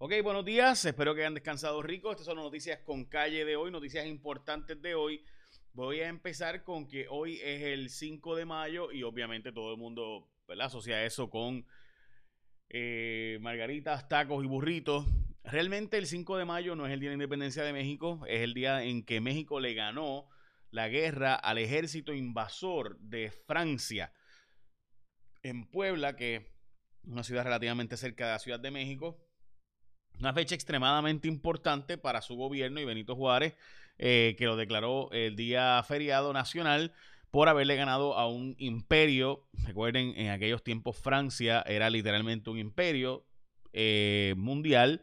Ok, buenos días. Espero que hayan descansado rico. Estas son las noticias con calle de hoy, noticias importantes de hoy. Voy a empezar con que hoy es el 5 de mayo y obviamente todo el mundo asocia eso con eh, margaritas, tacos y burritos. Realmente el 5 de mayo no es el Día de la Independencia de México, es el día en que México le ganó la guerra al ejército invasor de Francia en Puebla, que es una ciudad relativamente cerca de la Ciudad de México una fecha extremadamente importante para su gobierno y Benito Juárez, eh, que lo declaró el día feriado nacional por haberle ganado a un imperio. Recuerden, en aquellos tiempos Francia era literalmente un imperio eh, mundial,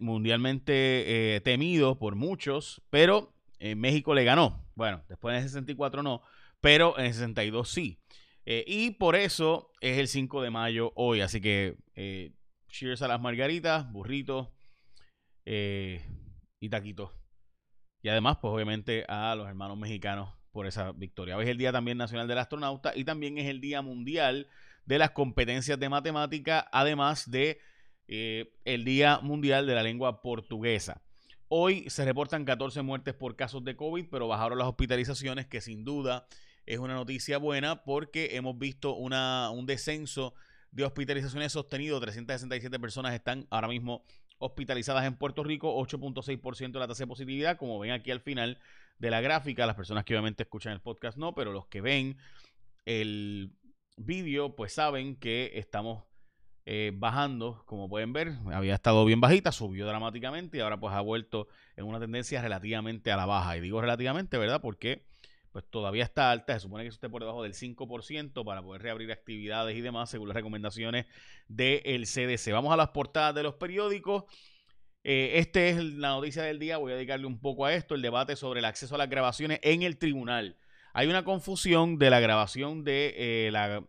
mundialmente eh, temido por muchos, pero en México le ganó. Bueno, después en el 64 no, pero en el 62 sí. y por eso es el 5 de mayo hoy. Así que Cheers a las margaritas, burritos eh, y taquitos. Y además, pues obviamente a los hermanos mexicanos por esa victoria. Hoy es el Día también Nacional del Astronauta y también es el Día Mundial de las Competencias de Matemática, además de eh, el Día Mundial de la Lengua Portuguesa. Hoy se reportan 14 muertes por casos de COVID, pero bajaron las hospitalizaciones, que sin duda es una noticia buena porque hemos visto una, un descenso de hospitalizaciones sostenido. 367 personas están ahora mismo hospitalizadas en Puerto Rico, 8.6% de la tasa de positividad, como ven aquí al final de la gráfica, las personas que obviamente escuchan el podcast no, pero los que ven el vídeo pues saben que estamos eh, bajando, como pueden ver, había estado bien bajita, subió dramáticamente y ahora pues ha vuelto en una tendencia relativamente a la baja. Y digo relativamente, ¿verdad? Porque pues todavía está alta. Se supone que esté por debajo del 5% para poder reabrir actividades y demás, según las recomendaciones del CDC. Vamos a las portadas de los periódicos. Eh, esta es la noticia del día. Voy a dedicarle un poco a esto: el debate sobre el acceso a las grabaciones en el tribunal. Hay una confusión de la grabación de, eh, la,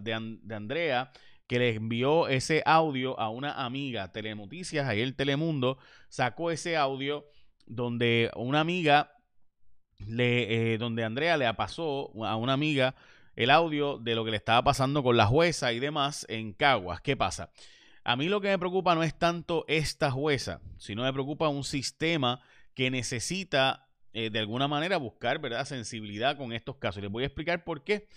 de Andrea que le envió ese audio a una amiga, Telenoticias, ahí el Telemundo, sacó ese audio donde una amiga le, eh, donde Andrea le pasó a una amiga el audio de lo que le estaba pasando con la jueza y demás en Caguas. ¿Qué pasa? A mí lo que me preocupa no es tanto esta jueza, sino me preocupa un sistema que necesita eh, de alguna manera buscar ¿verdad? sensibilidad con estos casos. Les voy a explicar por qué.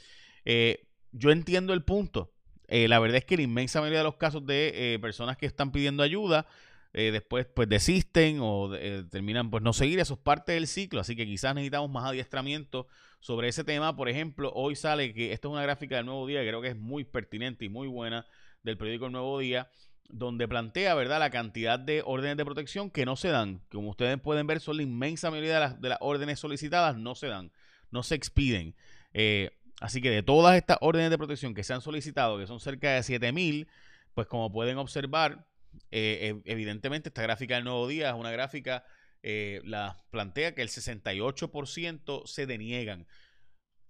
Eh, yo entiendo el punto. la verdad es que la inmensa mayoría de los casos de personas que están pidiendo ayuda eh, después pues desisten o eh, terminan pues no seguir, eso es parte del ciclo, así que quizás necesitamos más adiestramiento sobre ese tema. Por ejemplo, hoy sale que esto es una gráfica del Nuevo Día, que creo que es muy pertinente y muy buena del periódico El Nuevo Día, donde plantea, ¿verdad?, la cantidad de órdenes de protección que no se dan. Como ustedes pueden ver, son la inmensa mayoría de las, de las órdenes solicitadas, no se dan, no se expiden. Eh, así que de todas estas órdenes de protección que se han solicitado, que son cerca de 7000, pues como pueden observar, eh, evidentemente esta gráfica del nuevo día es una gráfica, eh, la plantea que el 68% se deniegan.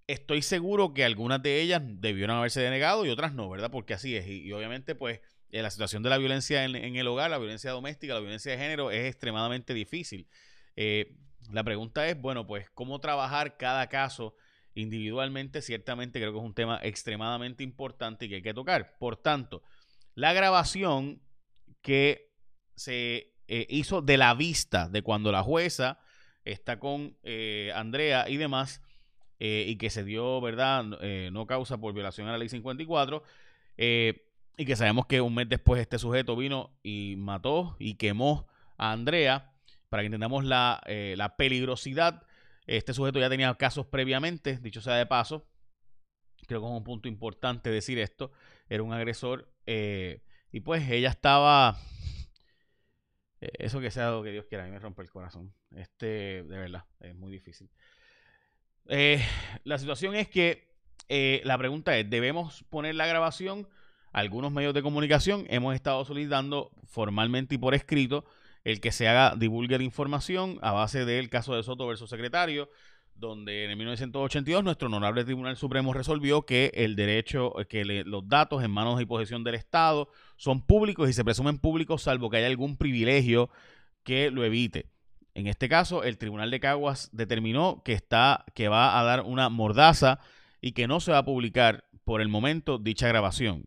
Estoy seguro que algunas de ellas debieron haberse denegado y otras no, ¿verdad? Porque así es. Y, obviamente, pues, eh, la situación de la violencia en, el hogar, la violencia doméstica, la violencia de género es extremadamente difícil. la pregunta es, bueno, pues, ¿cómo trabajar cada caso individualmente? Ciertamente creo que es un tema extremadamente importante y que hay que tocar. Por tanto, la grabación que se eh, hizo de la vista de cuando la jueza está con eh, Andrea y demás, eh, y que se dio, ¿verdad? no causa por violación a la ley 54, y que sabemos que un mes después este sujeto vino y mató y quemó a Andrea, para que entendamos la, la peligrosidad. Este sujeto ya tenía casos previamente, dicho sea de paso, creo que es un punto importante decir esto, era un agresor y pues ella estaba. Eh, eso que sea lo que Dios quiera, a mí me rompe el corazón. Este, de verdad, es muy difícil. Eh, la situación es que eh, la pregunta es: ¿debemos poner la grabación? Algunos medios de comunicación hemos estado solicitando formalmente y por escrito el que se haga divulgue la información a base del caso de Soto versus secretario donde en el 1982 nuestro honorable Tribunal Supremo resolvió que el derecho, que los datos en manos y posesión del Estado son públicos y se presumen públicos salvo que haya algún privilegio que lo evite. En este caso, el Tribunal de Caguas determinó que está, que va a dar una mordaza y que no se va a publicar por el momento dicha grabación.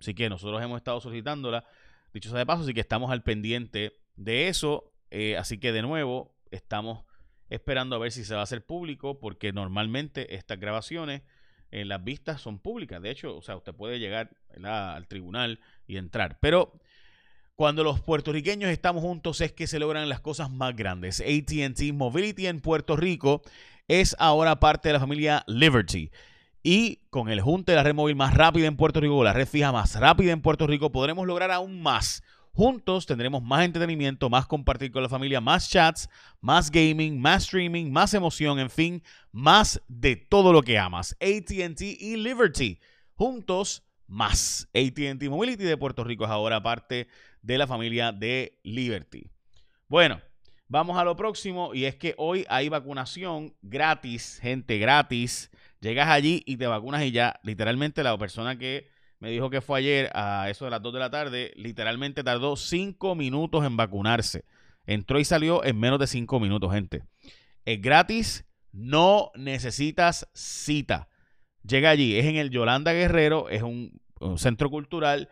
Así que nosotros hemos estado solicitándola dicho sea de paso, así que estamos al pendiente de eso. Eh, así que de nuevo, estamos esperando a ver si se va a hacer público, porque normalmente estas grabaciones en las vistas son públicas. De hecho, o sea, usted puede llegar al tribunal y entrar. Pero cuando los puertorriqueños estamos juntos es que se logran las cosas más grandes. ATT Mobility en Puerto Rico es ahora parte de la familia Liberty. Y con el junte de la red móvil más rápida en Puerto Rico, la red fija más rápida en Puerto Rico, podremos lograr aún más. Juntos tendremos más entretenimiento, más compartir con la familia, más chats, más gaming, más streaming, más emoción, en fin, más de todo lo que amas. ATT y Liberty. Juntos, más. ATT Mobility de Puerto Rico es ahora parte de la familia de Liberty. Bueno, vamos a lo próximo y es que hoy hay vacunación gratis, gente gratis. Llegas allí y te vacunas y ya, literalmente la persona que me dijo que fue ayer a eso de las 2 de la tarde, literalmente tardó 5 minutos en vacunarse. Entró y salió en menos de 5 minutos, gente. Es gratis, no necesitas cita. Llega allí, es en el Yolanda Guerrero, es un, centro cultural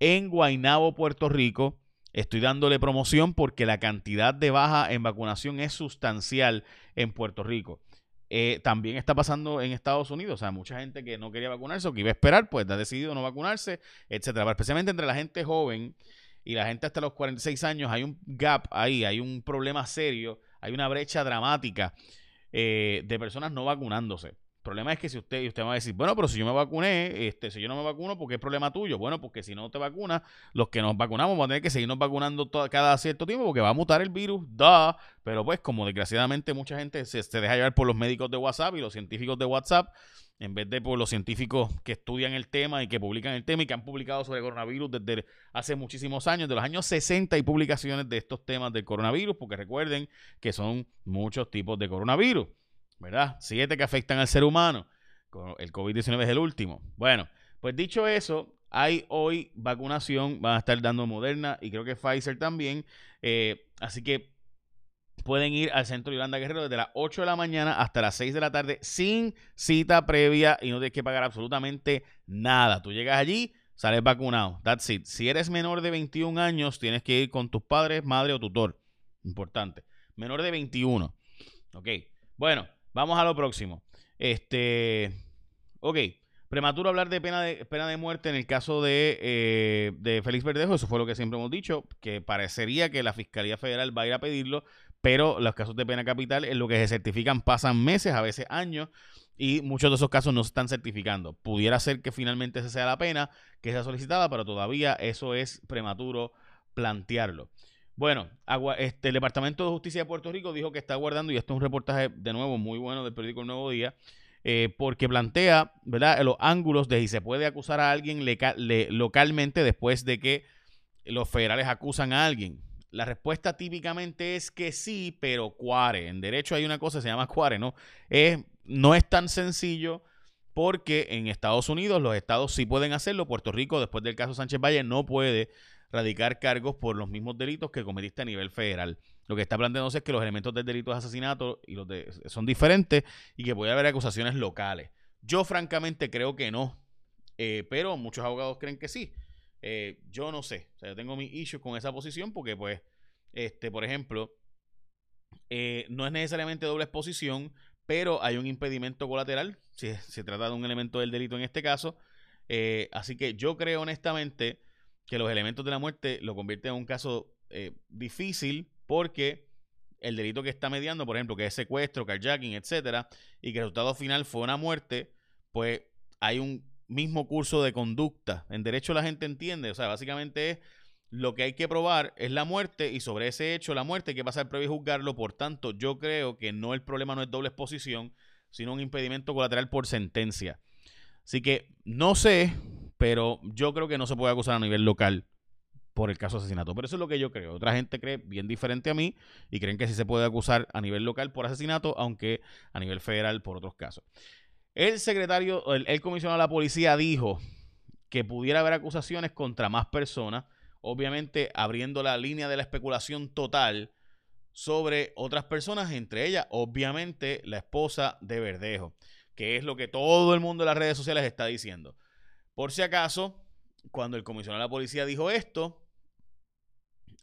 en Guaynabo, Puerto Rico. Estoy dándole promoción porque la cantidad de baja en vacunación es sustancial en Puerto Rico. Eh, también está pasando en Estados Unidos. O sea, mucha gente que no quería vacunarse o que iba a esperar, pues ha decidido no vacunarse, etcétera. especialmente entre la gente joven y la gente hasta los 46 años, hay un gap ahí, hay un problema serio, hay una brecha dramática eh, de personas no vacunándose problema es que si usted, y usted va a decir, bueno, pero si yo me vacuné, este, si yo no me vacuno, ¿por qué es problema tuyo? Bueno, porque si no te vacunas, los que nos vacunamos vamos a tener que seguirnos vacunando cada cierto tiempo porque va a mutar el virus, da. Pero pues, como desgraciadamente mucha gente se, deja llevar por los médicos de WhatsApp y los científicos de WhatsApp, en vez de por los científicos que estudian el tema y que publican el tema y que han publicado sobre coronavirus desde hace muchísimos años, de los años 60 hay publicaciones de estos temas del coronavirus, porque recuerden que son muchos tipos de coronavirus. ¿Verdad? Siete que afectan al ser humano. El COVID-19 es el último. Bueno, pues dicho eso, hay hoy vacunación, van a estar dando Moderna y creo que Pfizer también. Eh, así que pueden ir al centro Yolanda Guerrero desde las 8 de la mañana hasta las 6 de la tarde sin cita previa y no tienes que pagar absolutamente nada. Tú llegas allí, sales vacunado. That's it. Si eres menor de 21 años, tienes que ir con tus padres, madre o tutor. Importante. Menor de 21. Ok. Bueno, Vamos a lo próximo. Este. Ok. Prematuro hablar de pena de, pena de muerte en el caso de, eh, de Félix Verdejo. Eso fue lo que siempre hemos dicho. Que parecería que la Fiscalía Federal va a ir a pedirlo. Pero los casos de pena capital, en lo que se certifican, pasan meses, a veces años. Y muchos de esos casos no se están certificando. Pudiera ser que finalmente esa sea la pena que sea solicitada, pero todavía eso es prematuro plantearlo. Bueno, este, el Departamento de Justicia de Puerto Rico dijo que está guardando, y esto es un reportaje de nuevo muy bueno del periódico El Nuevo Día, eh, porque plantea, ¿verdad?, los ángulos de si se puede acusar a alguien localmente después de que los federales acusan a alguien. La respuesta típicamente es que sí, pero cuare. En derecho hay una cosa se llama cuare, ¿no? Es, no es tan sencillo porque en Estados Unidos los estados sí pueden hacerlo. Puerto Rico, después del caso Sánchez Valle, no puede radicar cargos por los mismos delitos que cometiste a nivel federal. Lo que está planteándose es que los elementos del delito de asesinato y los de, son diferentes y que puede haber acusaciones locales. Yo francamente creo que no, eh, pero muchos abogados creen que sí. Eh, yo no sé, o sea, yo tengo mis issues con esa posición porque, pues, este, por ejemplo, eh, no es necesariamente doble exposición, pero hay un impedimento colateral, si se trata de un elemento del delito en este caso. así que yo creo honestamente que los elementos de la muerte lo convierten en un caso eh, difícil porque el delito que está mediando, por ejemplo, que es secuestro, carjacking, etcétera, y que el resultado final fue una muerte, pues hay un mismo curso de conducta. En derecho la gente entiende, o sea, básicamente es lo que hay que probar es la muerte y sobre ese hecho, la muerte, hay que pasar previo y juzgarlo. Por tanto, yo creo que no el problema no es doble exposición, sino un impedimento colateral por sentencia. Así que no sé, pero yo creo que no se puede acusar a nivel local por el caso de asesinato. Pero eso es lo que yo creo. Otra gente cree bien diferente a mí y creen que sí se puede acusar a nivel local por asesinato, aunque a nivel federal por otros casos. El secretario, el, el comisionado de la policía dijo que pudiera haber acusaciones contra más personas, obviamente abriendo la línea de la especulación total sobre otras personas, entre ellas, obviamente, la esposa de Verdejo, que es lo que todo el mundo en las redes sociales está diciendo. Por si acaso, cuando el comisionado de la policía dijo esto,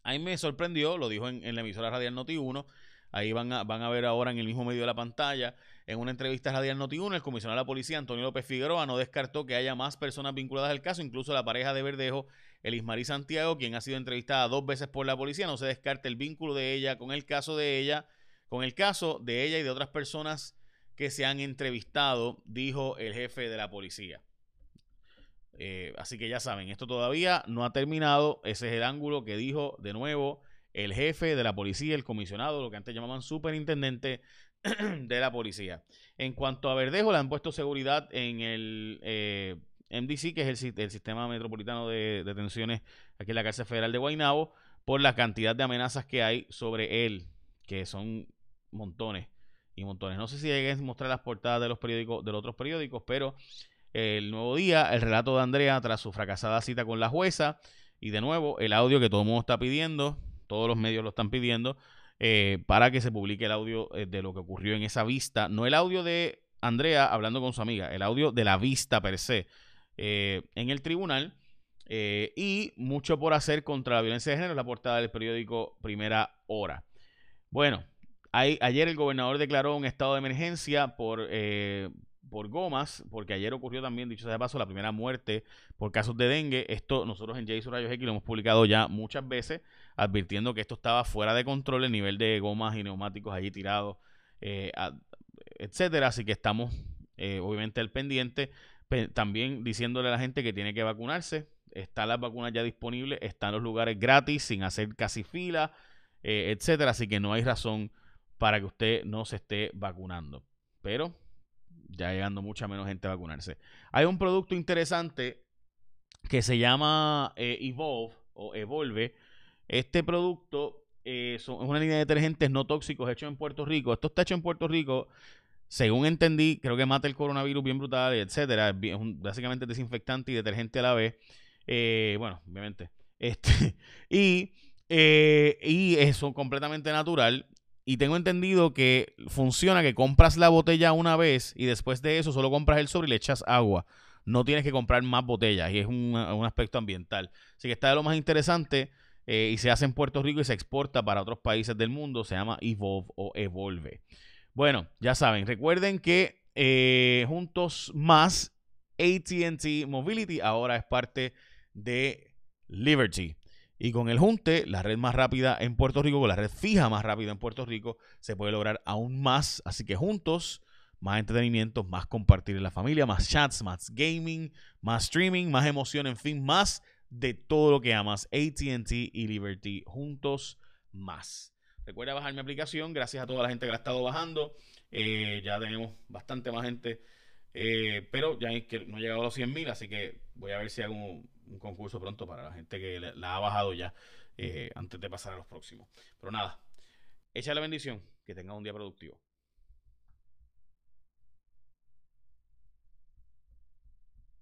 A mí me sorprendió, lo dijo en, la emisora radial Noti 1. Ahí van a, a ver ahora en el mismo medio de la pantalla, en una entrevista radial Noti 1, el comisionado de la policía, Antonio López Figueroa, no descartó que haya más personas vinculadas al caso, incluso la pareja de Verdejo, Elismarí Santiago, quien ha sido entrevistada dos veces por la policía. No se descarta el vínculo de ella con el caso de ella, con el caso de ella y de otras personas que se han entrevistado, dijo el jefe de la policía. Eh, así que ya saben, esto todavía no ha terminado. Ese es el ángulo que dijo de nuevo el jefe de la policía, el comisionado, lo que antes llamaban superintendente de la policía. En cuanto a Verdejo, le han puesto seguridad en el eh, MDC, que es el, Sistema Metropolitano de Detenciones aquí en la cárcel federal de Guaynabo, por la cantidad de amenazas que hay sobre él, que son montones y montones. No sé si hay que mostrar las portadas de los periódicos, de los otros periódicos, pero el nuevo día, el relato de Andrea tras su fracasada cita con la jueza. Y de nuevo, el audio que todo el mundo está pidiendo, todos los medios lo están pidiendo, eh, para que se publique el audio eh, de lo que ocurrió en esa vista. No el audio de Andrea hablando con su amiga, el audio de la vista per se eh, en el tribunal. y mucho por hacer contra la violencia de género, la portada del periódico Primera Hora. Bueno, ayer el gobernador declaró un estado de emergencia por, por gomas, porque ayer ocurrió también, dicho sea de paso, la primera muerte por casos de dengue. Esto nosotros en Jason Rayos X lo hemos publicado ya muchas veces, advirtiendo que esto estaba fuera de control, el nivel de gomas y neumáticos allí tirados, eh, etcétera. Así que estamos eh, obviamente al pendiente. También diciéndole a la gente que tiene que vacunarse. Están las vacunas ya disponibles, están los lugares gratis, sin hacer casi fila, eh, etcétera. Así que no hay razón para que usted no se esté vacunando. Pero ya llegando mucha menos gente a vacunarse. Hay un producto interesante que se llama eh, Evolve o Evolve. Este producto eh, es una línea de detergentes no tóxicos hecho en Puerto Rico. Esto está hecho en Puerto Rico. Según entendí, creo que mata el coronavirus bien brutal, etcétera. Es básicamente desinfectante y detergente a la vez. Eh, bueno, obviamente. Este, y, y eso completamente natural. Y tengo entendido que funciona que compras la botella una vez y después de eso solo compras el sobre y le echas agua. No tienes que comprar más botellas y es un, aspecto ambiental. Así que está de lo más interesante eh, y se hace en Puerto Rico y se exporta para otros países del mundo. Se llama Evolve o Evolve. Bueno, ya saben, recuerden que eh, juntos más ATT Mobility ahora es parte de Liberty. Y con el Junte, la red más rápida en Puerto Rico, con la red fija más rápida en Puerto Rico, se puede lograr aún más. Así que juntos, más entretenimiento, más compartir en la familia, más chats, más gaming, más streaming, más emoción, en fin, más de todo lo que amas. ATT y Liberty juntos más. Recuerda bajar mi aplicación. Gracias a toda la gente que la ha estado bajando. Eh, ya tenemos bastante más gente. Eh, pero ya no ha llegado a los 100 mil, así que voy a ver si hago un, concurso pronto para la gente que la, ha bajado ya eh, antes de pasar a los próximos. Pero nada, echa la bendición, que tenga un día productivo.